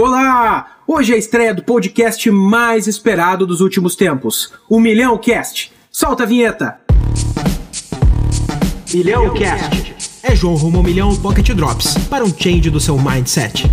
Olá! Hoje é a estreia do podcast mais esperado dos últimos tempos, o Milhão Cast. Solta a vinheta! Milhão Cast. É João rumo ao milhão Pocket Drops para um change do seu mindset.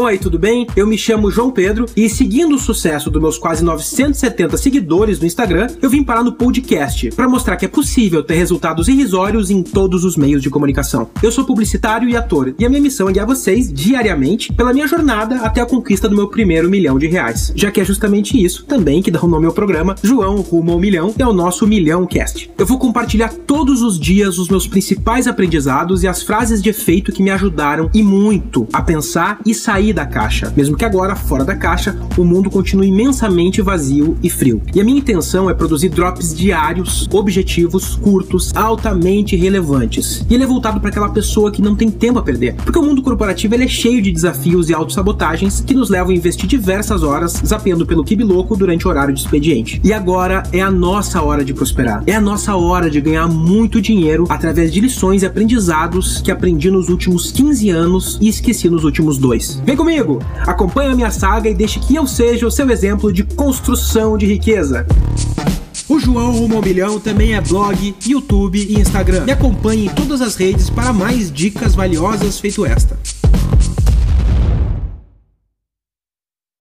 Oi, tudo bem? Eu me chamo João Pedro e seguindo o sucesso dos meus quase 970 seguidores no Instagram, eu vim parar no podcast para mostrar que é possível ter resultados irrisórios em todos os meios de comunicação. Eu sou publicitário e ator e a minha missão é guiar vocês diariamente pela minha jornada até a conquista do meu primeiro milhão de reais, já que é justamente isso também que dá o nome ao programa João Rumo ao Milhão, é o nosso Milhão Cast. Eu vou compartilhar todos os dias os meus principais aprendizados e as frases de efeito que me ajudaram e muito a pensar e sair sair da caixa, mesmo que agora, fora da caixa, o mundo continue imensamente vazio e frio. E a minha intenção é produzir drops diários, objetivos, curtos, altamente relevantes. E ele é voltado para aquela pessoa que não tem tempo a perder, porque o mundo corporativo ele é cheio de desafios e autossabotagens que nos levam a investir diversas horas zapeando pelo kibi louco durante o horário de expediente. E agora é a nossa hora de prosperar. É a nossa hora de ganhar muito dinheiro através de lições e aprendizados que aprendi nos últimos 15 anos e esqueci nos últimos dois. Vem comigo, acompanhe a minha saga e deixe que eu seja o seu exemplo de construção de riqueza. O João Rumo ao Milhão também é blog, YouTube e Instagram. Me acompanhe em todas as redes para mais dicas valiosas feito esta.